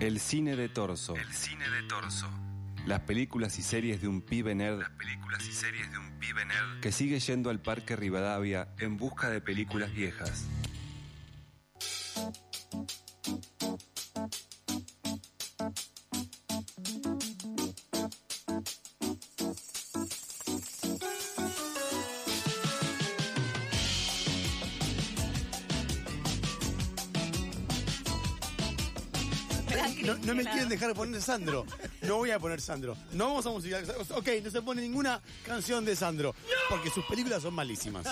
El cine de torso. El cine de torso. Las películas y series de un pibe nerd Las películas y series de un pibe nerd que sigue yendo al Parque Rivadavia en busca de películas viejas. Dejar poner Sandro. No voy a poner Sandro. No vamos a musicalizar. Ok, no se pone ninguna canción de Sandro. Porque sus películas son malísimas.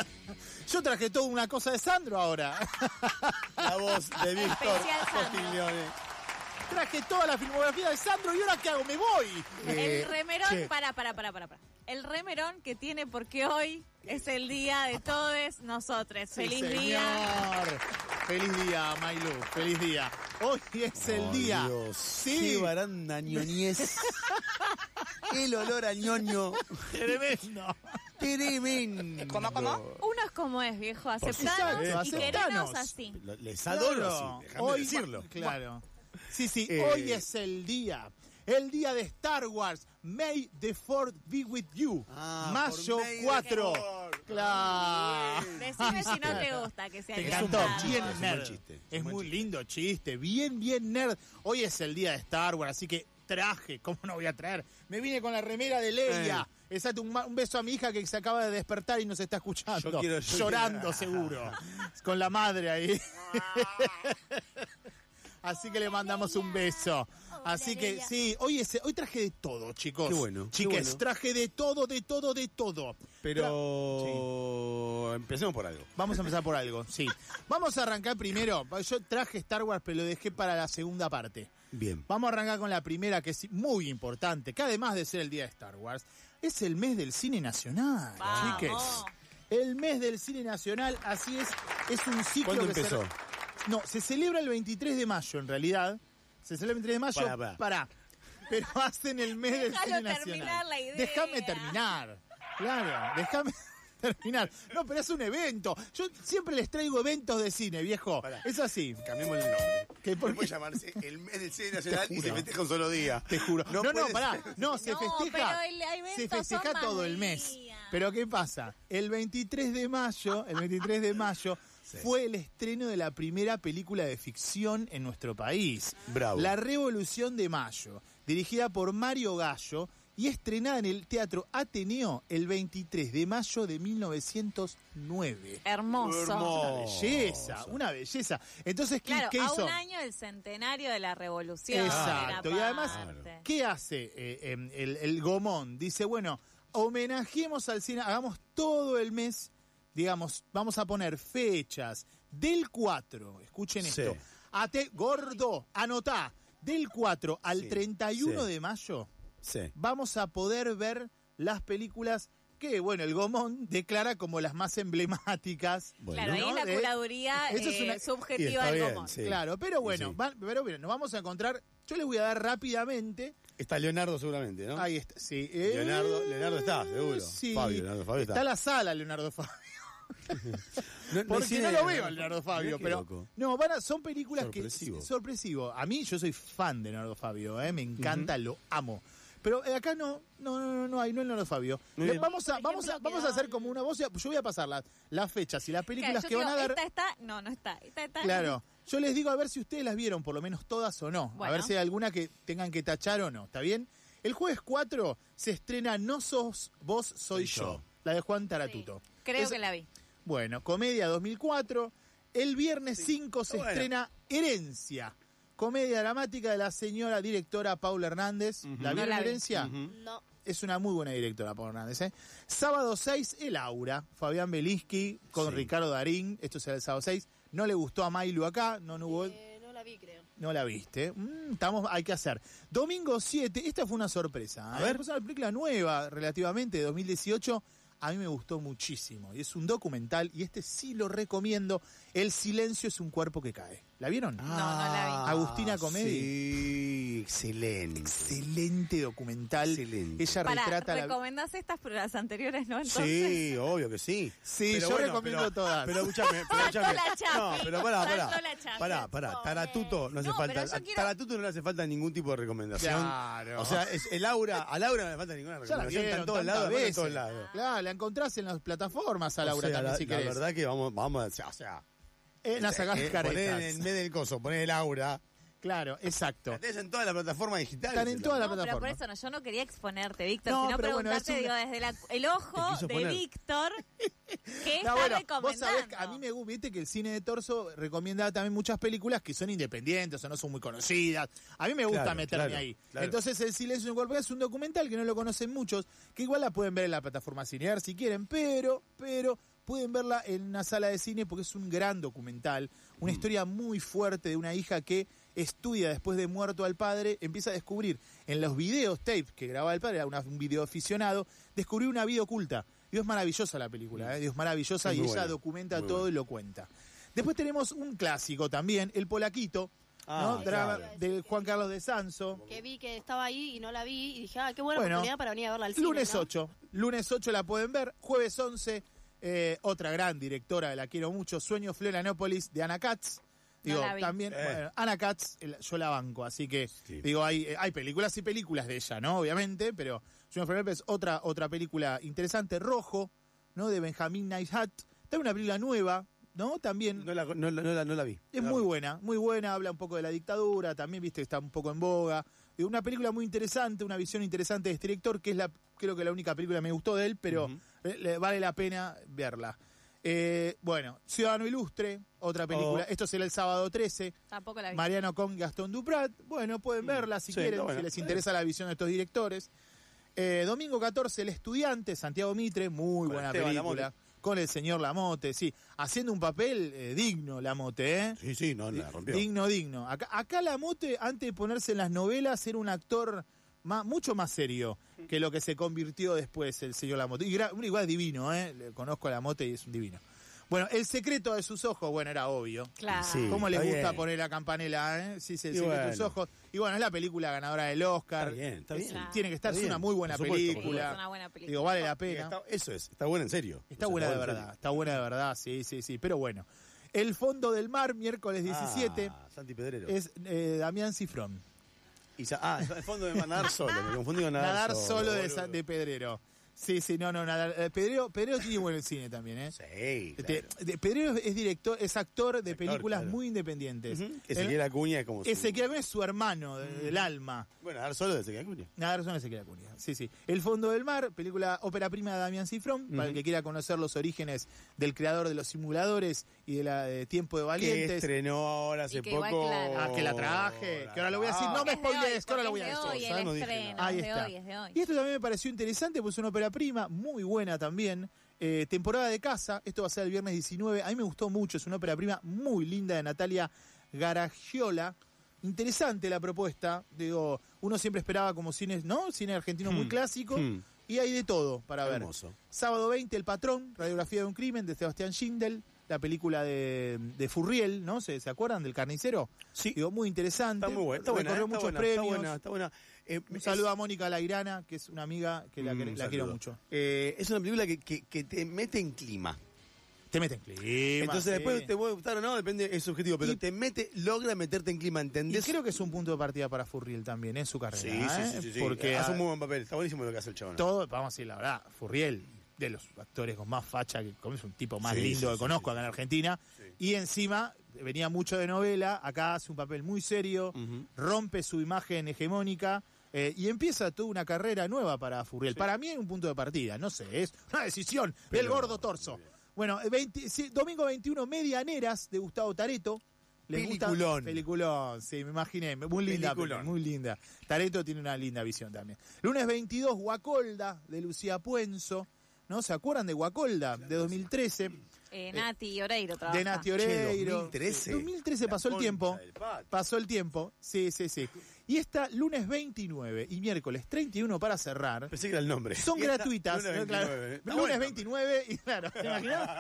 Yo traje toda una cosa de Sandro ahora. La voz de Víctor Especial Sandro. Postiglione. traje toda la filmografía de Sandro y ahora qué hago, me voy. Eh, el remerón, che, para, para, para, para, para. El remerón que tiene porque hoy es el día de todos nosotros. Sí, Feliz señor. día. Feliz día, Mailu. Feliz día. Hoy es el Oh, día. Dios, sí. Qué baranda ñoñez. El olor a ñoño. Tremendo. Tremendo. ¿Cómo, cómo? Uno es como es, viejo. Aceptanos y querernos así. Les adoro, Claro. Hoy, decirlo. Claro. Sí, sí, Eh, hoy es el día. El día de Star Wars. May the Fourth be with you. Ah, Mayo por May the 4. Fourth. Claro. Decime si no te gusta que sea Te encantó, bien Es nerd. chiste, es muy chiste. lindo chiste, bien, bien nerd. Hoy es el día de Star Wars, así que traje, ¿cómo no voy a traer? Me vine con la remera de Leia. Exacto, un, beso a mi hija que se acaba de despertar y nos está escuchando. Yo quiero- yo llorando quiero- seguro. con la madre ahí. Así que le mandamos un beso. Así que sí, hoy es, hoy traje de todo, chicos. Qué bueno, qué Chiques, bueno. traje de todo, de todo, de todo. Pero empecemos por algo. Vamos a empezar por algo, sí. Vamos a arrancar primero. Yo traje Star Wars, pero lo dejé para la segunda parte. Bien. Vamos a arrancar con la primera, que es muy importante, que además de ser el día de Star Wars, es el mes del cine nacional, Vamos. chiques. El mes del cine nacional, así es, es un ciclo ¿Cuándo que se- empezó? no, se celebra el 23 de mayo, en realidad. Se celebra el 23 de mayo. Pará, pará. pará. Pero hacen el mes del Déjalo cine nacional. terminar la idea. Déjame terminar. Claro, déjame terminar. No, pero es un evento. Yo siempre les traigo eventos de cine, viejo. Pará. Es así. Cambiemos el nombre. ¿Qué, por No puede llamarse el mes del cine nacional y se festeja un solo día. Te juro. No, no, puede pará. ser. No, se No, festeja. pero el evento se festeja son todo el mes. Pero ¿qué pasa? El 23 de mayo, el 23 de mayo fue el estreno de la primera película de ficción en nuestro país. Bravo. La Revolución de Mayo, dirigida por Mario Gallo y estrenada en el Teatro Ateneo el 23 de mayo de 1909. Hermoso. Una belleza, una belleza. Entonces, ¿qué, Claro, qué a hizo? un año del centenario de la revolución. Exacto, y además. ¿qué hace eh, em, el, el Gomón? Dice, bueno, homenajemos al cine, hagamos todo el mes, digamos, vamos a poner fechas del 4, escuchen Sí. esto, Ate, gordo, anotá, del 4 al Sí, 31 sí. de mayo Sí. vamos a poder ver las películas que, bueno, el Gomón declara como las más emblemáticas. Bueno. Claro, ahí ¿no? es la curaduría Eso es eh, una- y subjetiva del bien, Gomón. sí. Claro, pero bueno, Sí. va- pero bueno, nos vamos a encontrar, yo les voy a dar rápidamente Está Leonardo seguramente, ¿no? Ahí está, sí. Eh, Leonardo- Leonardo está, seguro. Sí. Fabio, Leonardo Fabio está. Está la sala, Leonardo Fabio. No, no Porque no lo veo a Leonardo Fabio, pero. loco. No, van a- son películas Sorpresivo. que. Sorpresivo. A mí, yo soy fan de Leonardo Fabio, ¿eh? me encanta, lo amo. Pero eh, acá no, no, no, no, no hay, no es Leonardo Fabio. Le- vamos a, vamos a, vamos a hacer como una voz. Yo voy a pasar las, las fechas y las películas Claro, que van a dar. Esta está, no, no está. Esta está. Claro. Yo les digo a ver si ustedes las vieron, por lo menos todas o no. A ver si hay alguna que tengan que tachar o no. ¿Está bien? El jueves 4 se estrena No sos vos, soy, Soy yo. yo. La de Juan Taratuto. Creo Es- que la vi. Bueno, comedia 2004. El viernes 5 se Bueno. estrena Herencia. Comedia dramática de la señora directora Paula Hernández. ¿La Ujú. vieron No la vi. Herencia? No. Es una muy buena directora, Paula Hernández. ¿eh? Sábado 6, El Aura. Fabián Belinsky con Sí. Ricardo Darín. Esto será el sábado 6. No le gustó a Mailu acá. No, no hubo... no la vi, creo. No la viste. Mm, estamos, hay que hacer. Domingo 7, esta fue una sorpresa. A ¿eh? ver. Es una película nueva, relativamente, de 2018. A mí me gustó muchísimo. Y es un documental, y este sí lo recomiendo. El silencio es un cuerpo que cae. ¿La vieron? no la vi. Agustina Comedi. Sí, excelente. Excelente documental. Excelente. Ella Para, retrata la... ¿recomendás estas pero las anteriores no? Entonces, Sí, obvio que sí. Sí, Pero yo bueno, recomiendo pero- todas. Pero escúchame, pero escúchame. la No, pero pará, pará. la. Pará, pará. Taratuto no hace No, falta. pero yo A quiero- Taratuto no le hace falta ningún tipo de recomendación. Claro. O sea, es el aura, a Laura no le falta ninguna la recomendación. Está en todos lados, está en todos lados. Claro, la encontrás en las plataformas a Laura O sea, también, la, si la querés. verdad que vamos, vamos a, o sea, Eh, no sacás eh, caretas. en el medio del coso, poner el aura. Claro, exacto. La tenés en todas las plataformas digitales. Están en todas las No, pero por eso no, yo no quería exponerte, Víctor, No, sino pero bueno, preguntarte, una- digo, desde la- el ojo de. Víctor, ¿qué No, está bueno, vos recomendando? sabés que a mí me gusta, viste que el cine de torso recomienda también muchas películas que son independientes o no son muy conocidas. A mí me gusta Claro, meterme claro, ahí. claro. Entonces, El silencio en un cuerpo es un documental que no lo conocen muchos, que igual la pueden ver en la plataforma Cinear si quieren, pero, pero pueden verla en una sala de cine porque es un gran documental, una Mm. historia muy fuerte de una hija que estudia después de muerto al padre, empieza a descubrir en los videos tapes que grababa el padre, era una- un video aficionado, descubrió una vida oculta. Dios es maravillosa la película, ¿eh? Dios es maravillosa Es y ella buena, documenta muy todo buena. y lo cuenta. Después tenemos un clásico también, El Polaquito, Ah, ¿no? Drama claro. de Juan Carlos de Sanso. Que vi que estaba ahí y no la vi y dije, ah, qué buena Bueno, oportunidad para venir a verla al cine. Lunes ¿no? 8. Lunes 8 la pueden ver. Jueves 11, eh, otra gran directora, la quiero mucho, Sueño Florianópolis, de Ana Katz. Digo, la vi. también, Eh. bueno, Ana Katz, el- yo la banco, así que, Sí. digo, hay, eh, hay películas y películas de ella, ¿no? Obviamente, pero Sueño Florianópolis, otra, otra película interesante, Rojo, ¿no? De Benjamin Neishat. También una película nueva, ¿no? También No la, no, la- no la- no la vi. es muy vi. buena, muy buena, habla un poco de la dictadura, también viste que está un poco en boga. Una película muy interesante, una visión interesante de este director, que es la, creo que la única película que me gustó de él, pero le- vale la pena verla. Eh, bueno, Ciudadano Ilustre, otra película. Oh. Esto será el sábado 13. Tampoco la vi. Mariano con Gastón Duprat. Bueno, pueden verla si Sí, quieren, si les interesa la visión de estos directores. Eh, domingo 14, El Estudiante, Santiago Mitre, muy Con buena Esteban película. Lamote. Con el señor Lamote, sí. Haciendo un papel eh, digno, Lamote, ¿eh? Sí, sí, no, la rompió. Digno, digno. Acá, acá Lamote, antes de ponerse en las novelas, era un actor ma- mucho más serio que lo que se convirtió después el señor Lamote. Y gra- igual divino, ¿eh? Le conozco a Lamote y es un divino. Bueno, El secreto de sus ojos, bueno, era obvio. Claro. Sí. ¿Cómo les gusta bien. poner la campanela, eh? Sí, sí, El Y secreto de sus bueno. ojos. Y bueno, es la película ganadora del Oscar. Está bien, está bien. Claro. Tiene que estar, es una muy buena supuesto, película. Es una buena película. Digo, vale la pena. está- eso es, está buena en serio. Está O sea, buena de en verdad, serio. está buena de verdad, sí, sí, sí. Pero bueno, El Fondo del Mar, miércoles 17, Ah, Santi Pedrero. es eh, Damián Cifrón. Y ah, el fondo de nadar solo, me confundí con nadar, Nadar solo de, boludo. Sa- de Pedrero. Sí, sí, no, no, nadar. eh, Pedrero, Pedrero tiene buen cine también, ¿eh? Sí, Este, claro. de- Pedrero es director, es actor de actor, películas claro. muy independientes. Ujú. Ezequiel Acuña es como su- Ezequiel Acuña es su hermano de- del alma. Bueno, nadar solo de Ezequiel Acuña. Nadar son Ezequiel Acuña. Sí, sí. El Fondo del Mar, película ópera prima de Damián Cifrón, para el que quiera conocer los orígenes del creador de los simuladores y de la de Tiempo de Que Valientes. estrenó ahora hace Y que igual, poco. claro. Ah, que la traje, que ahora lo voy a decir. No me de spoilees, que ahora lo voy a es de decir. hoy, el estreno, nada. Ahí es de está. hoy, es de hoy. Y esto también me pareció interesante, pues es una ópera prima, muy buena también. Eh, temporada de casa, esto va a ser el viernes 19. A mí me gustó mucho, es una ópera prima muy linda de Natalia Garagiola. Interesante la propuesta. Digo, uno siempre esperaba como cine, ¿no? Cine argentino muy Hmm, clásico. hmm. Y hay de todo para ver. Hermoso. Sábado 20, El Patrón, Radiografía de un Crimen, de Sebastián Schindel. La película de, de Furriel, ¿no? ¿Se, ¿Se acuerdan del carnicero? Sí. Digo, muy interesante. Está muy buena, está buena, Recorrió eh, está muchos buena, premios. Está buena, está buena. Eh, Un es- saludo a Mónica Lairana, que es una amiga que la, Mm, que- un la quiero mucho. Eh, es una película que, que, que te mete en clima. Te meten clima. Entonces sí. después te puede gustar o no, depende, es subjetivo, pero Y- te mete, logra meterte en clima, Y ¿entendés? creo que es un punto de partida para Furriel también en su carrera. Sí, ¿eh? sí, sí, sí, sí. Porque hace a- un muy buen papel, está buenísimo lo que hace el chabón. todo, vamos a decir la verdad, Furriel, de los actores con más facha, que es un tipo más Sí, lindo sí, que sí, conozco sí. acá en Argentina. Y encima venía mucho de novela, acá hace un papel muy serio, rompe su imagen hegemónica. Eh, y empieza toda una carrera nueva para Furriel. Para mí es un punto de partida, no sé, es una decisión del gordo torso. Bueno, eh, 20 sí, domingo 21, Medianeras de Gustavo Tareto. ¿Les gusta? Peliculón. Peliculón, sí, me imaginé. Muy linda, Peliculón. peli, muy linda. Tareto tiene una linda visión también. Lunes 22, Guacolda, de Lucía Puenzo. ¿No? ¿Se acuerdan de Guacolda, de 2013? Eh, Nati Oreiro trabaja. De Nati Oreiro. 2013. 2013 pasó el tiempo. Pasó el tiempo, sí, sí, sí. Y esta lunes 29 y miércoles 31 para cerrar. Pensé que era el nombre. Son gratuitas. lunes ¿no? Claro. 29. Está Lunes bueno. 29 y claro, ¿te imaginas?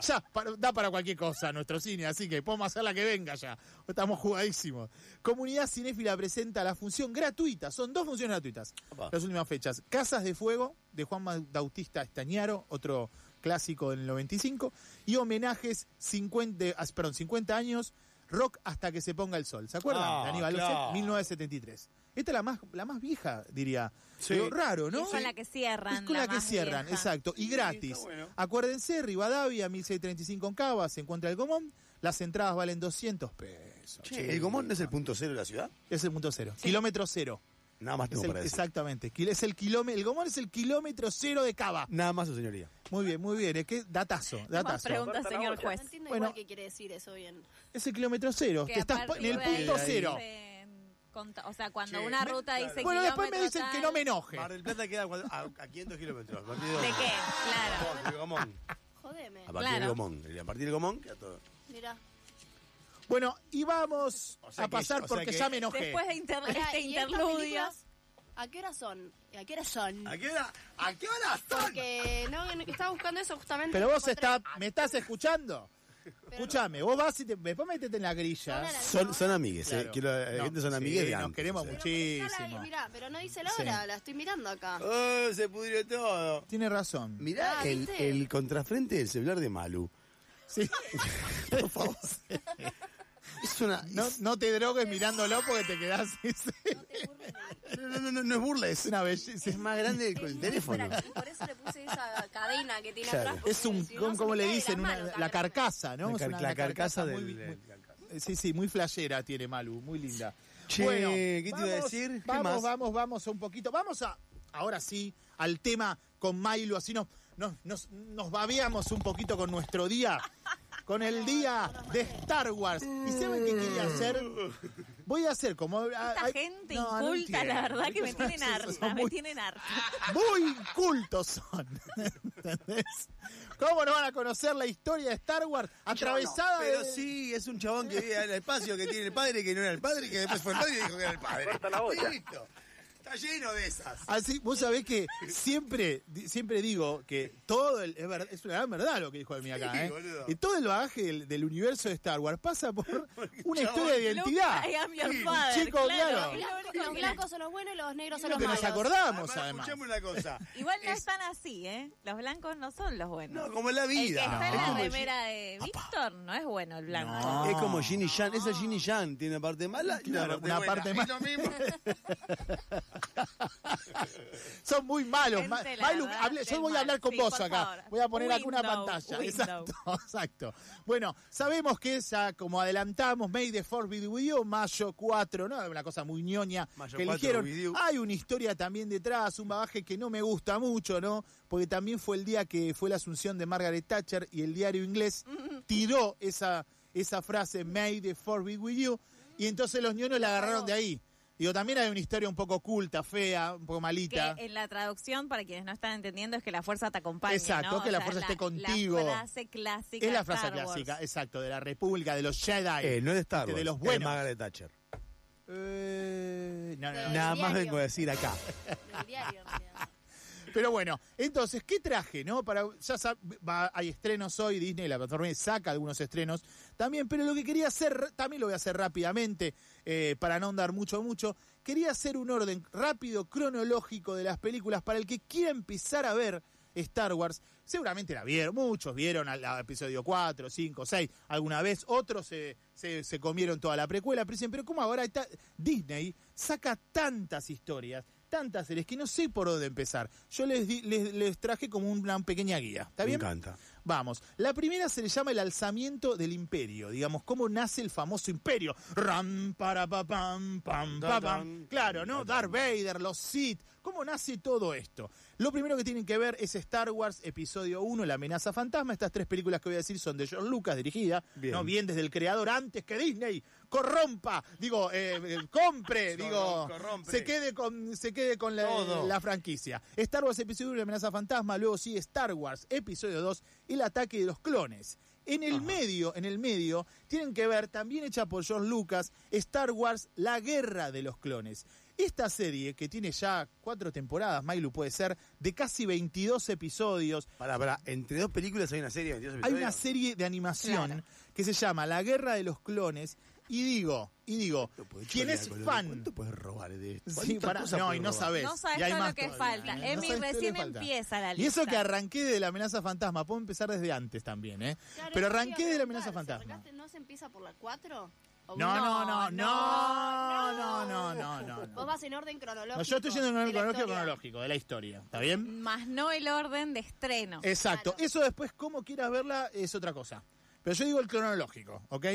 Ya, para- da para cualquier cosa nuestro cine, así que podemos hacer la que venga ya. Estamos jugadísimos. Comunidad Cinéfila presenta la función gratuita, son dos funciones gratuitas. Opa. Las últimas fechas. Casas de Fuego, de Juan Bautista Estañaro, otro clásico del 95, y homenajes 50, ah, perdón, 50 años, Rock hasta que se ponga el sol. ¿Se acuerdan? Ah, de Aníbal claro. Ocet, 1973. Esta es la más, la más vieja, diría. Sí. Pero raro, ¿no? es con la que cierran. Es con la, que cierran, vieja. exacto. Y Sí, gratis. bueno. Acuérdense, Rivadavia, 1635 en Cava, se encuentra el Gomón. Las entradas valen 200 pesos. Che, ¿el Gomón no es el punto cero de la ciudad? Es el punto cero. Kilómetro cero. Nada más Es tengo el- para decir. exactamente. Es el, kilómetro, el Gomón es el kilómetro cero de Cava. Nada más, su señoría. Muy bien, muy bien. Es que datazo, datazo. preguntas, señor juez. No entiendo Bueno. igual qué quiere decir eso bien. Es el kilómetro cero. Que estás en el punto cero. O sea, cuando Che, una me- ruta dice Bueno, después me dicen que tal, no me enoje. Mar del Plata queda a, a 500 kilómetros. A partir de, ¿De qué? Claro. Gomón. Jodeme. A partir Claro. del Gomón. A partir del Gomón queda todo. Mira. Bueno, y vamos O sea a que- pasar o sea porque que- ya me enojé. Después de inter- este ¿y estas interludio. ¿A qué hora son? ¿A qué hora son? ¿A qué hora, a qué hora son? Porque no, estaba buscando eso justamente. Pero vos está, me estás escuchando. Escúchame, vos vas y te, después métete en la grilla. Son la- Son, amigues, Claro. eh. Quiero, la No, gente son sí, amigues de nos queremos o sea. mucho. Pero la- Muchísimo. Mirá, pero no dice la Sí. hora, la estoy mirando acá. Oh, se pudrió todo. Tiene razón. Mirá Ah, el, el contrafrente del celular de Malu. Sí. Por favor. Es una. No, no te drogues mirándolo porque te quedás. No, no, no, no, no es burla, es, una belleza. es más grande que el teléfono. Por eso le puse esa cadena que tiene Claro. atrás. porque Es un, si no, ¿cómo, se cómo me le dicen? la carcasa, ¿no? La, carcasa del. carcasa. Sí, sí, muy flashera tiene Malu, muy linda. Che, ¿qué te iba a decir? ¿Qué vamos, más? vamos, vamos un poquito. Vamos a, ahora sí, al tema con Milo, así nos, nos, nos, nos babeamos un poquito con nuestro día, con el día de Star Wars. ¿Y saben qué quería hacer? Voy a hacer como... Esta ay, gente no, no inculta, la entiendo. verdad que me tienen harta, me tienen harta. muy incultos son. ¿Entendés? ¿Cómo no van a conocer la historia de Star Wars atravesada Pero de- sí, es un chabón que vive en el espacio, que tiene el padre, que no era el padre, que después fue el padre y dijo que era el padre. Listo. Está lleno de esas. Así, vos sabés que siempre, siempre digo que todo el, es, ver- es una gran verdad lo que dijo de mí acá, Sí, ¿eh? boludo. Y todo el bagaje del, del universo de Star Wars pasa por una historia de identidad. Father, chico, claro. claro. Los blancos, los blancos son los buenos y los negros son lo los que nos malos. acordamos, Además, además. escuchame una cosa. Igual no Es- están así, ¿eh? Los blancos no son los buenos. No, como en la el que vida. está en Es la remera de Víctor no es bueno el blanco. No. Es como Ginny Jan, esa Ginny Jan tiene una parte mala y Claro, una parte buena. mala. Es lo mismo. Son muy malos. Mailu, yo voy a hablar con Sí, vos acá. favor. Voy a poner acá una pantalla. window. Exacto, exacto. Bueno, sabemos que ya, como adelantamos, May the Fourth be with you, mayo 4, ¿no? Una cosa muy ñoña Mayo que 4 eligieron. Hay una historia también detrás, un bagaje que no me gusta mucho, ¿no? Porque también fue el día que fue la asunción de Margaret Thatcher y el diario inglés tiró esa, esa frase, May the Fourth be with you, y entonces los ñonos la agarraron de ahí. Digo, también hay una historia un poco oculta, fea, un poco Que malita. en la traducción, para quienes no están entendiendo, es que la fuerza te acompañe. Exacto, ¿no? que O la sea, fuerza es esté contigo. La frase clásica. Es la frase Star Wars. clásica, exacto, de la República, de los Jedi. Eh, no es de Star Wars, de los es buenos. Margaret Thatcher. Eh, no, no, Nada más vengo a decir acá. Del diario. Pero bueno, entonces, ¿qué traje? no para Ya va- hay estrenos hoy, Disney, la plataforma saca algunos estrenos también, pero lo que quería hacer, también lo voy a hacer rápidamente, eh, para no andar mucho, mucho, quería hacer un orden rápido, cronológico de las películas para el que quiera empezar a ver Star Wars. Seguramente la vieron, muchos vieron al, episodio 4, 5, 6 alguna vez, otros se, se, comieron toda la precuela, pero pero ¿cómo ahora está? Disney saca tantas historias, tantas series, que no sé por dónde empezar. Yo les, di- les, les traje como una pequeña guía. ¿Está Me bien? encanta. Vamos. La primera se le llama el alzamiento del imperio. Digamos, cómo nace el famoso imperio. Ram, para, pa, pam, pam, pa, pam. Claro, ¿no? Darth Vader, los Sith. ¿Cómo nace todo esto? Lo primero que tienen que ver es Star Wars Episodio 1, La amenaza fantasma. Estas tres películas que voy a decir son de George Lucas, dirigida, Bien. ¿no? Bien desde el creador, antes que Disney corrompa, digo, eh, eh, compre, digo, corrompe. se quede con, se quede con la, Todo. la franquicia. Star Wars Episodio 1, La amenaza fantasma, luego sigue Star Wars Episodio 2, El ataque de los clones. En el medio, en el medio, tienen que ver, también hecha por George Lucas, Star Wars, La Guerra de los Clones. Esta serie, que tiene ya cuatro temporadas, Mailu puede ser, de casi 22 episodios, Para, para, entre dos películas hay una serie de 22 hay episodios. una serie de animación Claro. que se llama La Guerra de los Clones, y digo, y digo, ¿Cuánto puede quien chorear es fan... ¿Cuánto puedes robar de esto? Sí, ¿Cuántas pará, cosas no, y no sabes. No sabes y hay todo más lo que todavía, falta. No Emi recién falta. empieza la Y lista. eso que arranqué de la amenaza fantasma, puedo empezar desde antes también, ¿eh? Claro, Pero arranqué de la amenaza ¿se fantasma. ¿No se empieza por la 4? Oh, no, no, no, no, no, no, no, no. Vos vas en orden cronológico. No, yo estoy yendo en orden cronológico, cronológico de la historia, ¿está bien? Más no el orden de estreno. Exacto. Eso después, cómo quieras verla, es otra cosa. Pero yo digo el cronológico, ¿ok?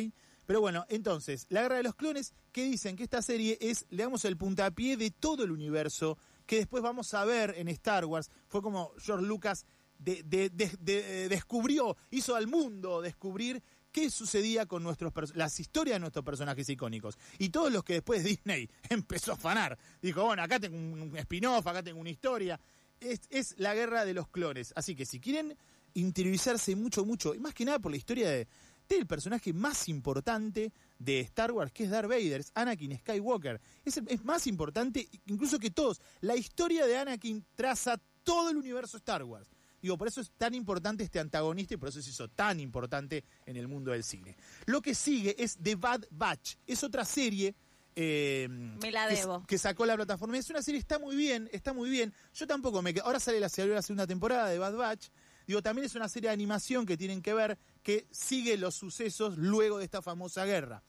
Pero bueno, entonces, La Guerra de los Clones, que dicen que esta serie es, le damos el puntapié de todo el universo, que después vamos a ver en Star Wars. Fue como George Lucas eh, descubrió, hizo al mundo descubrir qué sucedía con nuestros las historias de nuestros personajes icónicos. Y todos los que después Disney empezó a afanar. Dijo, bueno, acá tengo un spin-off, acá tengo una historia. Es, es la guerra de los clones. Así que si quieren interiorizarse mucho, mucho, y más que nada por la historia de, del personaje más importante de Star Wars, que es Darth Vader, es Anakin Skywalker. Es, es más importante incluso que todos. La historia de Anakin traza todo el universo Star Wars. Digo, por eso es tan importante este antagonista y por eso se hizo tan importante en el mundo del cine. Lo que sigue es The Bad Batch. Es otra serie. eh, Me la que- debo. Que, sacó la plataforma. Es una serie, está muy bien, está muy bien. Yo tampoco me quedo. Ahora sale la, la segunda temporada de Bad Batch. Digo, también es una serie de animación que tienen que ver, que sigue los sucesos luego de esta famosa guerra.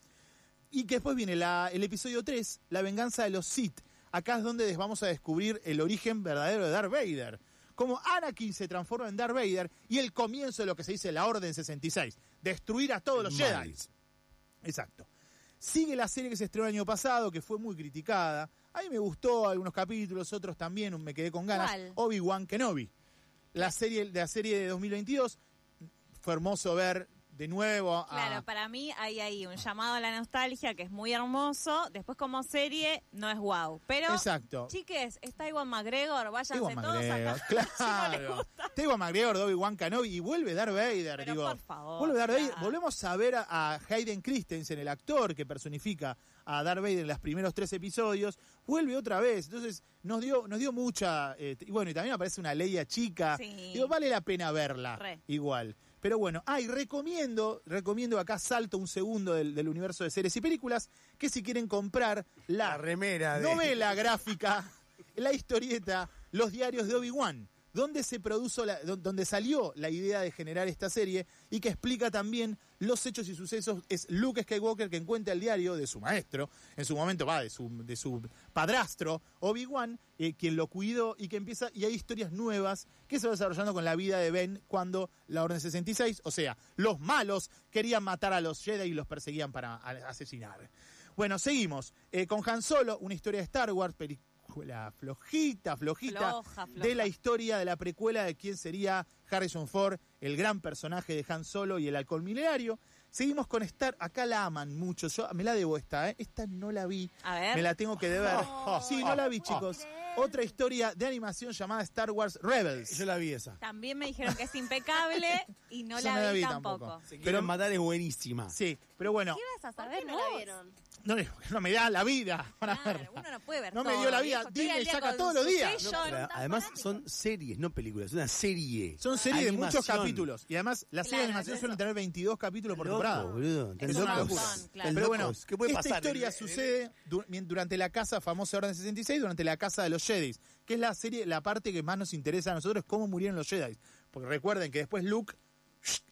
Y que después viene la- el episodio 3, La venganza de los Sith. Acá es donde vamos a descubrir el origen verdadero de Darth Vader. Cómo Anakin se transforma en Darth Vader y el comienzo de lo que se dice la Orden 66. Destruir a todos los Mal. Jedi. Exacto. Sigue la serie que se estrenó el año pasado, que fue muy criticada. A mí me gustó algunos capítulos, otros también me quedé con ganas. Obi-Wan Kenobi. La serie de la serie de 2022 fue hermoso ver de nuevo a Claro, para mí hay ahí un llamado a la nostalgia que es muy hermoso. Después como serie no es wow. Pero, Exacto. chiques, está Iwan McGregor, váyanse todos McGregor, acá. claro. Está Ewan McGregor, Dobby Wan Kenobi y vuelve Darth Vader, Pero digo. por favor, vuelve Darth Vader. claro. Volvemos a ver a, a Hayden Christensen, el actor que personifica a Darth Vader en los primeros tres episodios. Vuelve otra vez. Entonces, nos dio, nos dio mucha. eh, y bueno, y también aparece una Leia chica. Sí. Digo, vale la pena verla. Re. Igual. Pero bueno, ay, recomiendo, recomiendo acá salto un segundo del, del universo de series y películas, que si quieren comprar la, La remera de... novela gráfica, la historieta, los diarios de Obi-Wan, donde se produjo la- don- donde salió la idea de generar esta serie y que explica también los hechos y sucesos. Es Luke Skywalker que encuentra el diario de su maestro, en su momento va de su, de su padrastro, Obi-Wan, eh, quien lo cuidó y que empieza, y hay historias nuevas que se van desarrollando con la vida de Ben cuando la Orden 66, o sea, los malos querían matar a los Jedi y los perseguían para asesinar. Bueno, seguimos. Eh, con Han Solo, una historia de Star Wars, película flojita, flojita, Floja, floja. de la historia de la precuela de quién sería Harrison Ford, el gran personaje de Han Solo y el alcohol milenario. Seguimos con Star, acá la aman mucho, yo me la debo esta, ¿eh? esta no la vi, A ver. me la tengo que deber. Sí, no la vi, chicos. Otra historia de animación llamada Star Wars Rebels. Yo la vi esa. También me dijeron que es impecable y no la, vi, tampoco. Se Pero- matar es buenísima. Sí, pero bueno, ¿Qué vas a ¿Por saber qué no la vieron? No, no me da la vida para Claro, verla. uno no puede ver No me dio la vida. Disney saca todos los días. Además son series, no películas, es una serie. Son series de muchos capítulos. Y además, las series de animación suelen tener 22 capítulos por temporada. boludo. Es Están un locos. montón, claro. Pero bueno. ¿qué puede esta pasar? historia El- el- sucede du- mien- durante la casa famosa Orden 66, durante la casa de los Jedi, que es la serie, la parte que más nos interesa a nosotros, cómo murieron los Jedi. Porque recuerden que después Luke,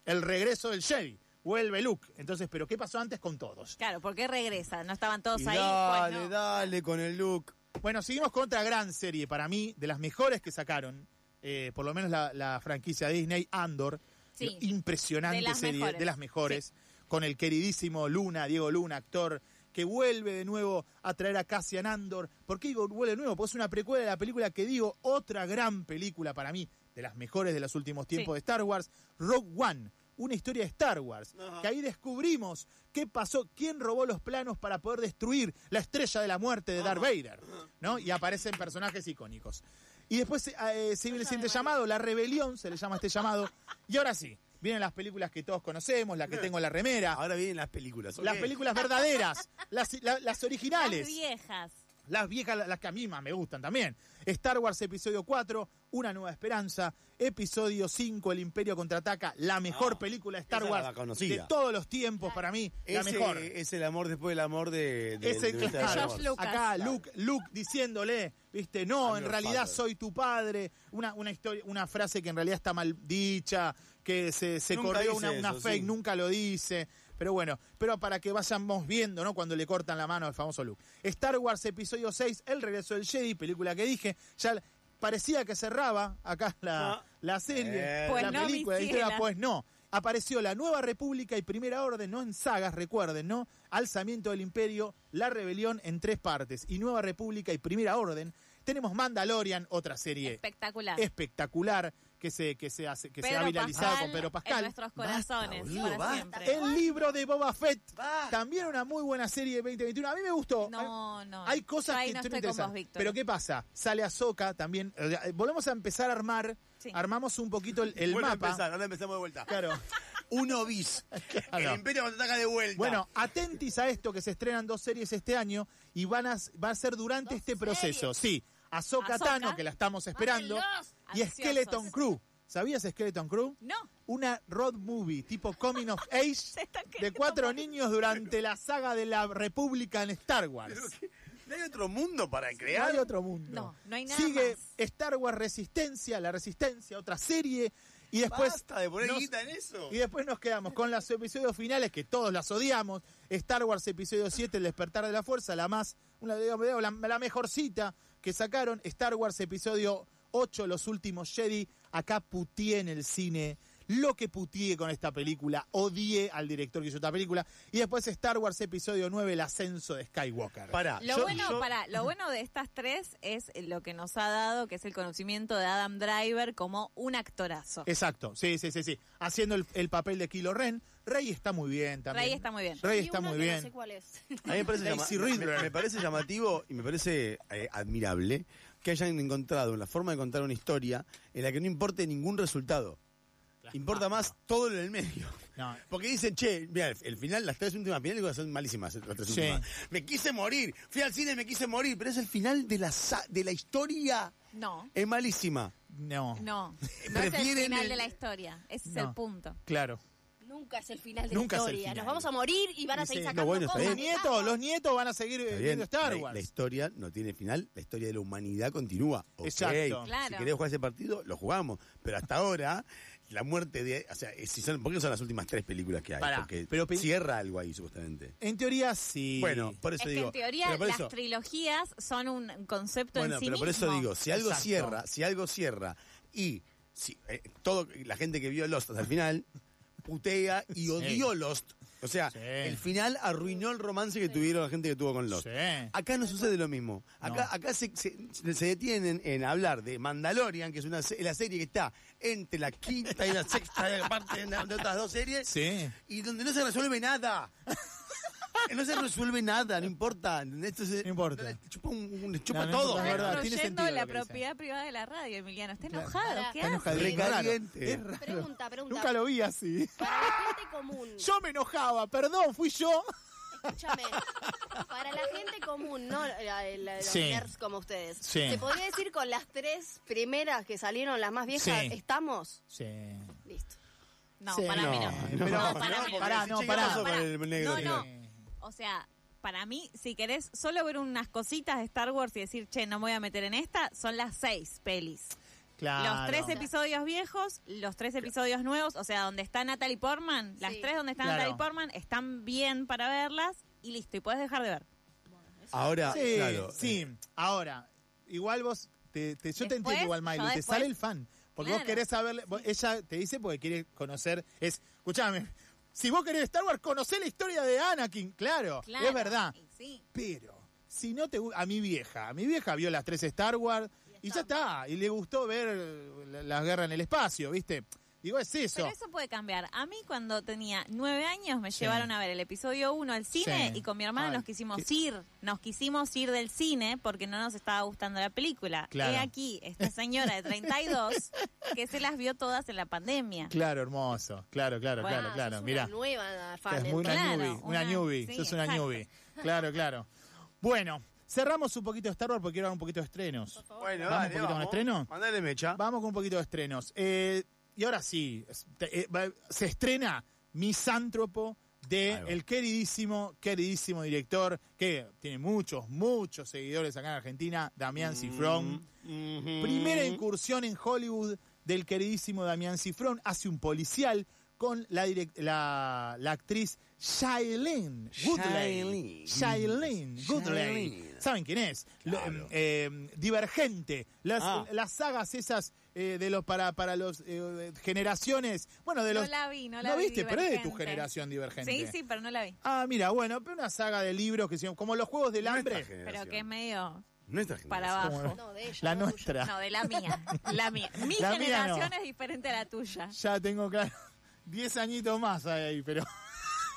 el regreso del Jedi, vuelve Luke. Entonces, ¿pero qué pasó antes con todos? Claro, ¿por qué regresa? ¿No estaban todos Y ahí? dale, Pues no. dale con el look. Bueno, seguimos con otra gran serie, para mí, de las mejores que sacaron, eh, por lo menos la, la franquicia Disney, Andor. Sí. Impresionante De serie, mejores. de las mejores, con el queridísimo Luna, Diego Luna, actor, que vuelve de nuevo a traer a Cassian Andor. ¿Por qué digo vuelve de nuevo? Porque es una precuela de la película que digo, otra gran película para mí, de las mejores de los últimos tiempos Sí. de Star Wars, Rogue One. Una historia de Star Wars, que ahí descubrimos qué pasó, quién robó los planos para poder destruir la estrella de la muerte de Darth Vader, ¿no? Y aparecen personajes icónicos. Y después eh, se viene el siguiente llamado, la rebelión, se le llama este llamado. Y ahora sí, Vienen las películas que todos conocemos, la que tengo en la remera, Ahora vienen las películas. las películas verdaderas, las, la- las Las originales. viejas. Las viejas, la- las que a mí más me gustan también. Star Wars Episodio 4, Una Nueva Esperanza. Episodio 5, El Imperio Contraataca. La mejor película de Star Wars de todos los tiempos para mí. La Ese mejor. es el amor después del amor de, de, Ese, de Star claro, Wars. George Lucas. acá Luke, Luke diciéndole, viste, no, I'm en realidad father. soy tu padre, una, una historia, una frase que en realidad está mal dicha, que se, se corrió una, una fake, sí. nunca lo dice. Pero bueno, pero para que vayamos viendo, ¿no? Cuando le cortan la mano al famoso Luke. Star Wars Episodio 6, El regreso del Jedi, película que dije, ya parecía que cerraba acá la, Ah. la serie, Eh. Pues la no, película, historia, pues no. Apareció la Nueva República y Primera Orden, no en sagas, recuerden, ¿no? Alzamiento del Imperio, La Rebelión en tres partes. Y Nueva República y Primera Orden. Tenemos Mandalorian, otra serie Espectacular. espectacular que se, que se, hace, que se Pedro ha viralizado Pascal con Pedro En Pascal. nuestros corazones, boludo, para basta. siempre. El libro de Boba Fett. Basta. También una muy buena serie de 2021. A mí me gustó. No, no. Hay cosas Yo ahí que no estoy con vos. Pero ¿qué pasa? Sale Ahsoka también. eh, Volvemos a empezar a armar. Sí. Armamos un poquito el, el Vuelve a mapa. empezar, ahora empezamos de vuelta. Claro. Uno bis. Claro. El Imperio contraataca de vuelta. Bueno, atentis a esto que se estrenan dos series este año y van a, va a ser durante este proceso. Sí, Ahsoka Ahsoka. Tano, que la estamos esperando, Mátenlos. Y Ansiosos. Skeleton Crew. ¿Sabías Skeleton Crew? No. Una road movie tipo Coming of Age de cuatro niños durante la saga de la República en Star Wars. ¿No hay otro mundo para No crear? hay otro mundo. No, no hay nada Sigue más. Star Wars Resistencia, La Resistencia, otra serie. Y después Basta de poner nos- guita en eso. Y después nos quedamos con los episodios finales que todos las odiamos. Star Wars episodio 7, El despertar de la fuerza, la más, una, digamos, la, la mejorcita que sacaron. Star Wars episodio 8, Los últimos Jedi. Acá putié en el cine. Lo que putié con esta película, odié al director que hizo esta película. Y después Star Wars episodio 9, El ascenso de Skywalker. Pará. Lo yo- bueno, yo- para, lo bueno de estas tres es lo que nos ha dado, que es el conocimiento de Adam Driver como un actorazo. Exacto, sí, sí, sí, sí. Haciendo el, el papel de Kilo Ren. Rey está muy bien también. Rey está muy bien. Rey está muy bien. No sé cuál es. A mí me parece, llama- me parece llamativo y me parece eh, admirable que hayan encontrado la forma de contar una historia en la que no importe ningún resultado. Importa más todo lo del medio. No. Porque dicen, che, mira, el, el final, las tres últimas películas son malísimas. Las tres Sí. últimas. Me quise morir, fui al cine y me quise morir, pero es el final de la, sa- de la historia. No, Es malísima. No, no. No es el final el- de la historia. Ese es el punto. claro. Nunca es el final de Nunca es la el historia. final. Nos vamos a morir y van a seguir no, sacando bueno, está cosas. Los nietos, los nietos van a seguir eh, viendo Star la- Wars. La, historia no tiene final, la historia de la humanidad continúa. Ok, Exacto. Claro. Si querés jugar ese partido, lo jugamos. Pero hasta ahora, la muerte de. O sea, si son, ¿por qué son las últimas tres películas que hay? Pará, Porque pero pe- cierra algo ahí, supuestamente. En teoría sí. Bueno, por eso Es que digo. en teoría las eso, trilogías son un concepto bueno, en sí pero por eso digo, si algo Exacto. cierra, si algo cierra y si, eh, todo la gente que vio Lost hasta el final putea y odió Lost. O sea, Sí. el final arruinó el romance que tuvieron la gente que tuvo con Lost. Sí. Acá no sucede lo mismo. Acá, No. acá se, se- se detienen en hablar de Mandalorian, que es una se- la serie que está entre la quinta y la sexta parte de, de otras dos series, Sí. y donde no se resuelve nada. No se resuelve nada, no importa. Entonces, No importa. Chupa, un- chupa No, no todo. importa, verdad, tiene sentido la propiedad privada de la radio, Emiliano. Está enojado. ¿Qué Está hace? enojadito, Recaliente. raro. Es raro. Pregunta, pregunta. Nunca lo vi así. Para la gente común, Yo me enojaba, perdón, fui yo. escúchame. Para la gente común, no la- los Sí. nerds como ustedes. Sí. ¿Se podría decir con las tres primeras que salieron, las más viejas, Sí. estamos? Sí. Listo. No, Sí. para mí no. No, para mí no. pará, no, Che, ¿qué pará. no. O sea, para mí, si querés solo ver unas cositas de Star Wars y decir, che, no me voy a meter en esta, son las seis pelis. Claro. Los tres episodios viejos, los tres episodios nuevos, o sea, donde está Natalie Portman, las tres donde está Claro. Natalie Portman, están bien para verlas y listo, y puedes dejar de ver. Ahora, Sí, claro. sí. Ahora, igual vos, te, te- yo te entiendo igual, Miley, te sale el fan. Porque vos querés saber, vos- ella te dice porque quiere conocer, es, escuchame, si vos querés Star Wars, conocé la historia de Anakin, claro, Claro, es verdad. sí. Pero, si no te a mi vieja, a mi vieja vio las tres Star Wars y ya está, y le gustó ver la, la guerra en el espacio, ¿viste? Digo, es eso. Pero eso puede cambiar. A mí cuando tenía nueve años me Sí. llevaron a ver el episodio 1 al cine Sí. y con mi hermana Ay, nos quisimos qué- ir. Nos quisimos ir del cine porque no nos estaba gustando la película. Claro. Y aquí esta señora de 32 que se las vio todas en la pandemia. Claro, hermoso. Claro, claro, claro, claro. Mira. Una nueva fan. Es muy una Claro, newbie, una, una- newbie, sí, sos una exacto. newbie. Claro, claro. Bueno, cerramos un poquito de Star Wars porque quiero hablar un poquito de estrenos. Bueno, Vamos dale, un poquito con vamos. estreno. Mandale mecha. Vamos con un poquito de estrenos. Eh, y ahora sí, eh, se estrena Misántropo de el queridísimo, queridísimo director que tiene muchos, muchos seguidores acá en Argentina, Damián Cifrón. Mhm. Primera incursión en Hollywood del queridísimo Damián Cifrón. Hace un policial con la, direct- la, la actriz Shailene Woodley. Shailene. Woodley. Shailene. ¿Saben quién es? Lo- Claro. eh, divergente. Las, Ah. las sagas esas eh, de los para para los eh, generaciones. Bueno, de No los. la vi, no la vi. viste, pero es de tu generación divergente. Sí, sí, pero no la vi. Ah, mira, bueno, pero una saga de libros que se como los juegos del Nuestra hambre. generación. Pero que es medio Nuestra para generación. abajo. No, de ella. La no tuya. nuestra. No, de la mía. La mía. Mi La mía generación no. es diferente a la tuya. Ya tengo claro. 10 añitos más ahí, pero.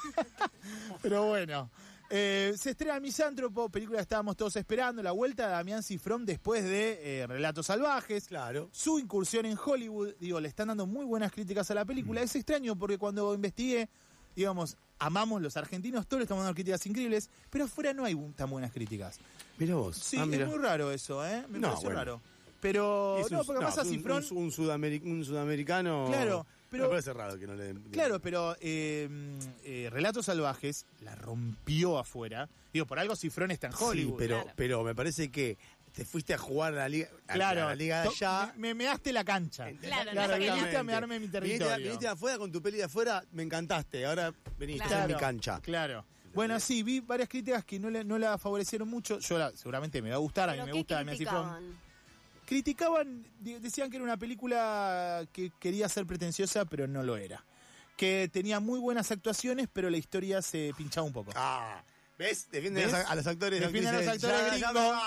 pero bueno. Eh, se estrena Misántropo, película que estábamos todos esperando, la vuelta de Damián Cifrón después de eh, Relatos Salvajes. Claro. Su incursión en Hollywood, digo, le están dando muy buenas críticas a la película. Es extraño porque cuando investigué, digamos, amamos los argentinos, todos le estamos dando críticas increíbles, pero afuera no hay tan buenas críticas. Mira vos. Sí, Ah, es muy raro eso, ¿eh? Me No, bueno. raro. Pero, Es no, porque pasa es un- Cifrón. Un, un sudameric- un sudamericano. Claro, pero- Me parece raro que no le. Claro, pero eh, eh, Relatos Salvajes la rompió afuera. Digo, por algo Cifrón está en Hollywood. Sí, pero, Claro. pero me parece que te fuiste a jugar a la liga, a claro, la liga de allá. Me, me measte la cancha. Claro, claro, viniste a mearme mi Viniste, territorio. viniste afuera con tu peli de afuera, me encantaste. Ahora veniste Claro. a mi cancha. Claro. Bueno, sí, vi varias críticas que no, le- no la favorecieron mucho. Yo la- seguramente me va a gustar, a mí ¿Pero me gusta Damián Cifrón. Criticaban? Decían que era una película que quería ser pretenciosa, pero no lo era. Que tenía muy buenas actuaciones, pero la historia se pinchaba un poco. Ah, ¿ves? Defienden ¿Ves? a los- actores. Defienden a los actores gringos.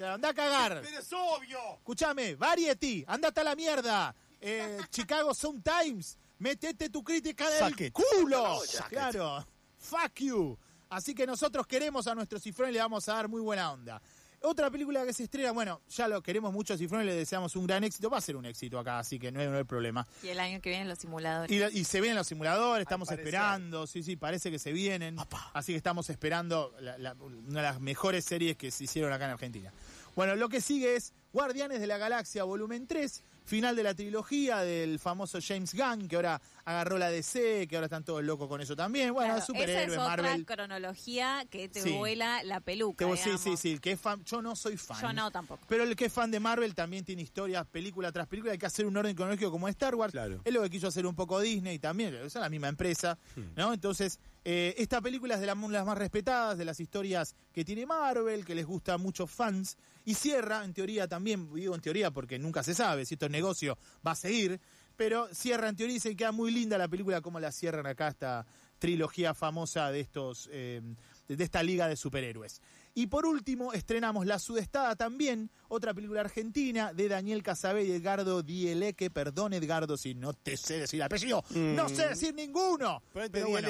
anda a cagar. Pero es obvio. Escúchame, Variety, andate a la mierda. Eh, Chicago Sun Times, metete tu crítica del culo. It. claro, fuck you. Así que nosotros queremos a nuestro Cifrón y le vamos a dar muy buena onda. Otra película que se estrena, bueno, ya lo queremos mucho a Cifrón y le deseamos un gran éxito. Va a ser un éxito acá, así que no hay, no hay problema. Y el año que viene los simuladores. Y, y se vienen los simuladores, estamos esperando, sí, sí, parece que se vienen. Así que estamos esperando la- la- una de las mejores series que se hicieron acá en Argentina. Bueno, lo que sigue es Guardianes de la Galaxia Volumen 3, final de la trilogía del famoso James Gunn, que ahora agarró la DC, que ahora están todos locos con eso también. Bueno, Claro, superhéroe, esa es otra Marvel. cronología que te Sí. vuela la peluca. Te- sí, sí, sí, el que es fan, yo no soy fan. Yo no tampoco. Pero el que es fan de Marvel también tiene historias, película tras película. Hay que hacer un orden cronológico como Star Wars. Claro. Es lo que quiso hacer un poco Disney también. Es la misma empresa. ¿no? Entonces, eh, esta película es de las, las más respetadas, de las historias que tiene Marvel, que les gusta a muchos fans. Y cierra, en teoría también, digo en teoría porque nunca se sabe si esto es negocio, va a seguir. Pero cierra en teoría y se queda muy linda la película, como la cierran acá esta trilogía famosa de estos. eh, de esta liga de superhéroes. Y por último, estrenamos La Sudestada también, otra película argentina de Daniel Casabé y Edgardo Dieleque. Perdón, Edgardo, si no te sé decir el apellido. No sé decir ninguno. Ponete Pero bueno.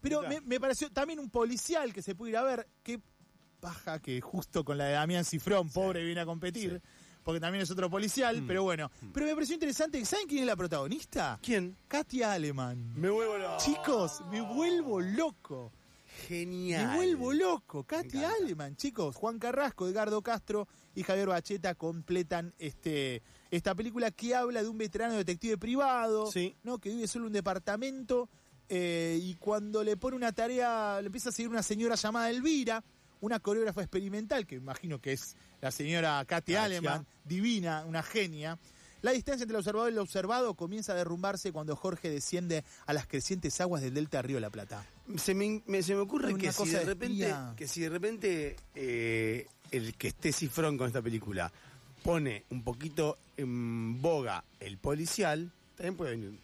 Pero me, me pareció también un policial que se puede ir a ver. Qué paja que justo con la de Damián Cifrón, pobre, viene a competir. Porque también es otro policial, Mm. pero bueno. Pero me pareció interesante. ¿Saben quién es la protagonista? ¿Quién? Katia Aleman. Me vuelvo loco. Chicos, me vuelvo loco. Genial. Me vuelvo loco. Encanta. Aleman, chicos. Juan Carrasco, Edgardo Castro y Javier Bacheta completan este esta película que habla de un veterano detective privado, Sí. ¿no? Que vive solo en un departamento eh, y cuando le pone una tarea, le empieza a seguir una señora llamada Elvira, una coreógrafa experimental, que imagino que es la señora Katy Katia. Aleman, divina, una genia. La distancia entre el observador y el observado comienza a derrumbarse cuando Jorge desciende a las crecientes aguas del delta Río de la Plata. Se me, me- se me ocurre que si, de repente, que si de repente eh, el que esté cifrón con esta película pone un poquito en boga el policial, también puede venir.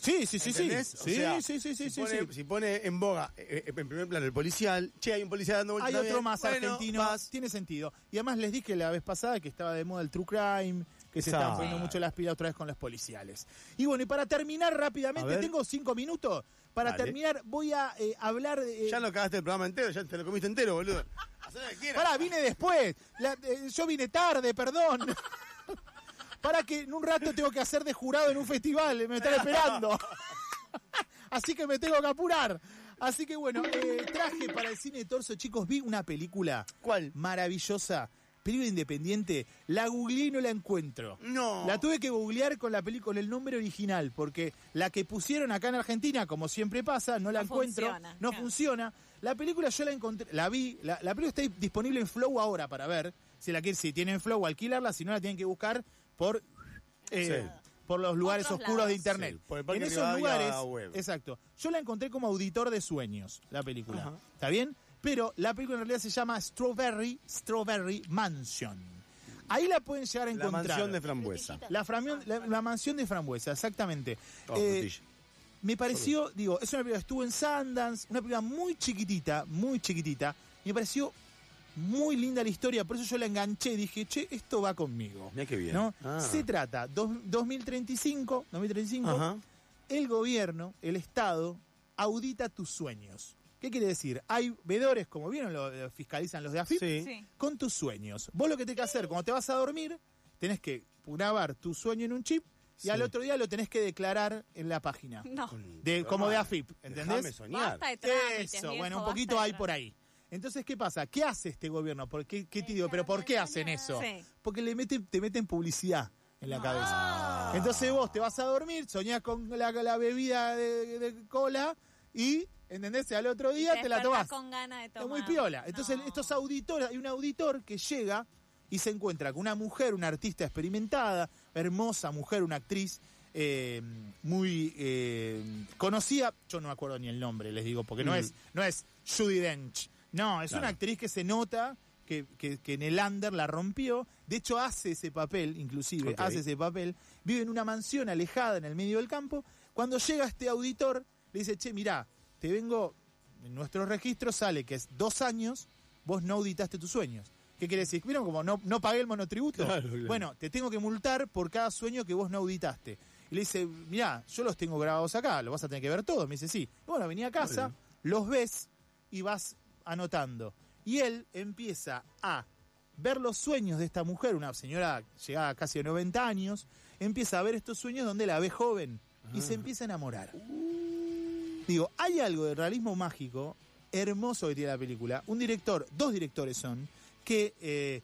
Sí, sí, sí, sí. ¿Entendés? O Sí, sea, sí, sí, sí, si, sí, pone, sí. si pone en boga, eh, eh, en primer plano, el policial, che, hay un policía dando vueltas. Hay otro también, más bueno, argentino, vas. tiene sentido. Y además les dije la vez pasada que estaba de moda el true crime, que se Sa- están poniendo mucho las pilas otra vez con los policiales. Y bueno, y para terminar A rápidamente, ver. tengo cinco minutos. Para Dale. terminar, voy a eh, hablar de. eh, Ya lo cagaste el programa entero, ya te lo comiste entero, boludo. Hacé lo que quieras. Pará, vine después. La- eh, yo vine tarde, perdón. Para que en un rato tengo que hacer de jurado en un festival, me están esperando. Así que me tengo que apurar. Así que bueno, eh, traje para el cine de torso, chicos, vi una película ¿Cuál? maravillosa, película independiente, la googleé y no la encuentro. No. La tuve que googlear con la película, con el nombre original, porque la que pusieron acá en Argentina, como siempre pasa, no la No encuentro, funciona, no claro. funciona. La película yo la encontré, la vi, la, la película está disponible en Flow ahora para ver. Si la quieren, si tienen Flow, alquilarla, si no la tienen que buscar por eh, Sí. por los lugares Otros oscuros lados. de internet. Sí, por el Parque en esos lugares, web. exacto. Yo la encontré como auditor de sueños, la película. Ajá. ¿Está bien? Pero la película en realidad se llama Strawberry, Strawberry Mansion. Ahí la pueden llegar a La encontrar. mansión de frambuesa. La, framión- la- la mansión de frambuesa, exactamente. Oh, Eh, me pareció, digo, es una película que estuvo en Sundance, una película muy chiquitita, muy chiquitita. Y me pareció muy linda la historia, por eso yo la enganché y dije, che, esto va conmigo. Mirá qué bien. ¿no? Ah. Se trata, dos- 2035, 2035 Ajá. el gobierno, el Estado, audita tus sueños. ¿Qué quiere decir? Hay vedores, como vieron, lo, lo fiscalizan los de AFIP, Sí. Sí. con tus sueños. Vos lo que tenés que hacer, cuando te vas a dormir, tenés que grabar tu sueño en un chip y Sí. al otro día lo tenés que declarar en la página. No. De, como de AFIP, ¿entendés? soñar. Basta de trámites, Eso, viejo, bueno, un poquito hay por ahí. Entonces, ¿qué pasa? ¿Qué hace este gobierno? ¿Por qué, qué te digo? ¿Pero por qué hacen eso? Sí. Porque le meten, te meten publicidad en la cabeza. Entonces vos te vas a dormir, soñás con la, la bebida de, de cola y, ¿entendés? Al otro día te, la despertás tomás. con ganas de Es tomar. muy piola. Entonces, No. estos auditores, hay un auditor que llega y se encuentra con una mujer, una artista experimentada, hermosa mujer, una actriz eh, muy eh, conocida. Yo no me acuerdo ni el nombre, les digo, porque no Mm. es no es Judy Dench. No, es Claro. una actriz que se nota que, que- que en el under la rompió. De hecho, hace ese papel, inclusive, hace ese papel. Vive en una mansión alejada en el medio del campo. Cuando llega este auditor, le dice, che, mirá, te vengo, en nuestro registro sale que es dos años, vos no auditaste tus sueños. ¿Qué quiere decir? ¿Vieron como no, no pagué el monotributo? Claro, claro. Bueno, te tengo que multar por cada sueño que vos no auditaste. Y le dice, mirá, yo los tengo grabados acá, lo vas a tener que ver todos. Me dice, sí. Y bueno, vení a casa, los ves y vas anotando. Y él empieza a ver los sueños de esta mujer, una señora llegada casi a 90 años, empieza a ver estos sueños donde la ve joven y se empieza a enamorar. Digo, hay algo de realismo mágico hermoso que tiene la película. Un director, dos directores son, que eh,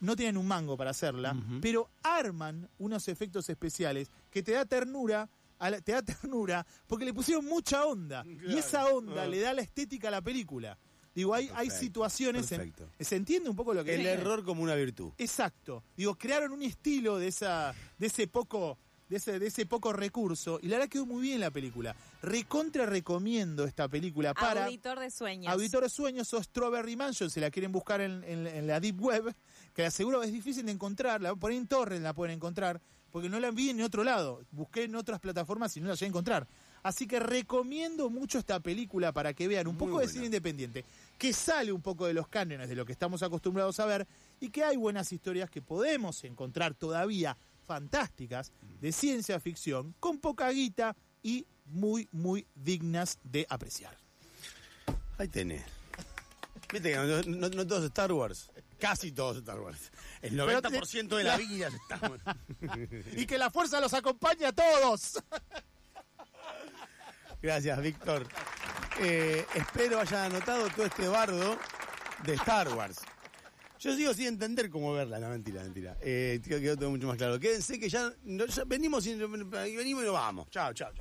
no tienen un mango para hacerla, pero arman unos efectos especiales que te da ternura. a la- te da ternura porque le pusieron mucha onda y esa onda Ah. le da la estética a la película. Digo, hay, hay Perfecto, situaciones. en- perfecto. ¿Se entiende un poco lo que El error como una virtud. Exacto. Digo, crearon un estilo de esa, de ese poco, de ese, de ese poco recurso, y la verdad quedó muy bien la película. Recontra recomiendo esta película para Auditor de sueños. Auditor de Sueños o Strawberry Mansion, si la quieren buscar en, en- en la Deep Web, que aseguro es difícil de encontrar, la por ahí en Torrent la pueden encontrar, porque no la vi en otro lado. Busqué en otras plataformas y no la llegué a encontrar. Así que recomiendo mucho esta película para que vean un Muy poco de cine independiente, que sale un poco de los cánones de lo que estamos acostumbrados a ver y que hay buenas historias que podemos encontrar todavía fantásticas de ciencia ficción con poca guita y muy, muy dignas de apreciar. Ahí tenés. Viste que no, no, no todos Star Wars. Casi todos Star Wars. El Pero 90% de la vida es Star Wars. y que la fuerza los acompañe a todos. Gracias, Víctor. Eh, espero hayan anotado todo este bardo de Star Wars. Yo sigo sin entender cómo verla, no, mentira, mentira. Eh, quedó todo mucho más claro. Quédense que ya, ya venimos y venimos y nos vamos. Chao, chao, chao.